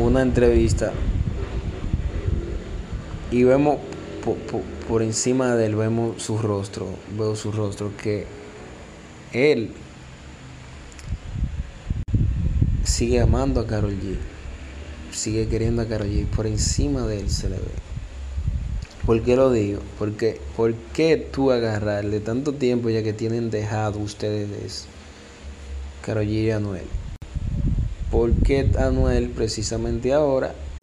una entrevista y vemos por, encima de él, vemos su rostro, veo su rostro, que él sigue amando a Carol G, sigue queriendo a Carol G, por encima de él se le ve. ¿Por qué lo digo? ¿por qué tú agarrarle tanto tiempo ya que tienen dejado ustedes Carol G y Anuel? ¿Por qué Anuel precisamente ahora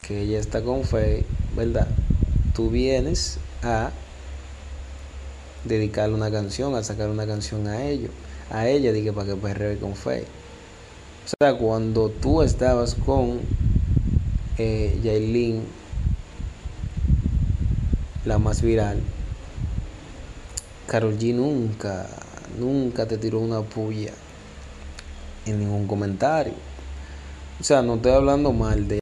que ella está con fe, ¿verdad? Tú vienes a dedicarle una canción, a sacar una canción a ellos, a ella, dije para que perree con fe. O sea, cuando tú estabas con eh, la más viral, Carol G nunca, nunca te tiró una puya en ningún comentario. O sea, no estoy hablando mal de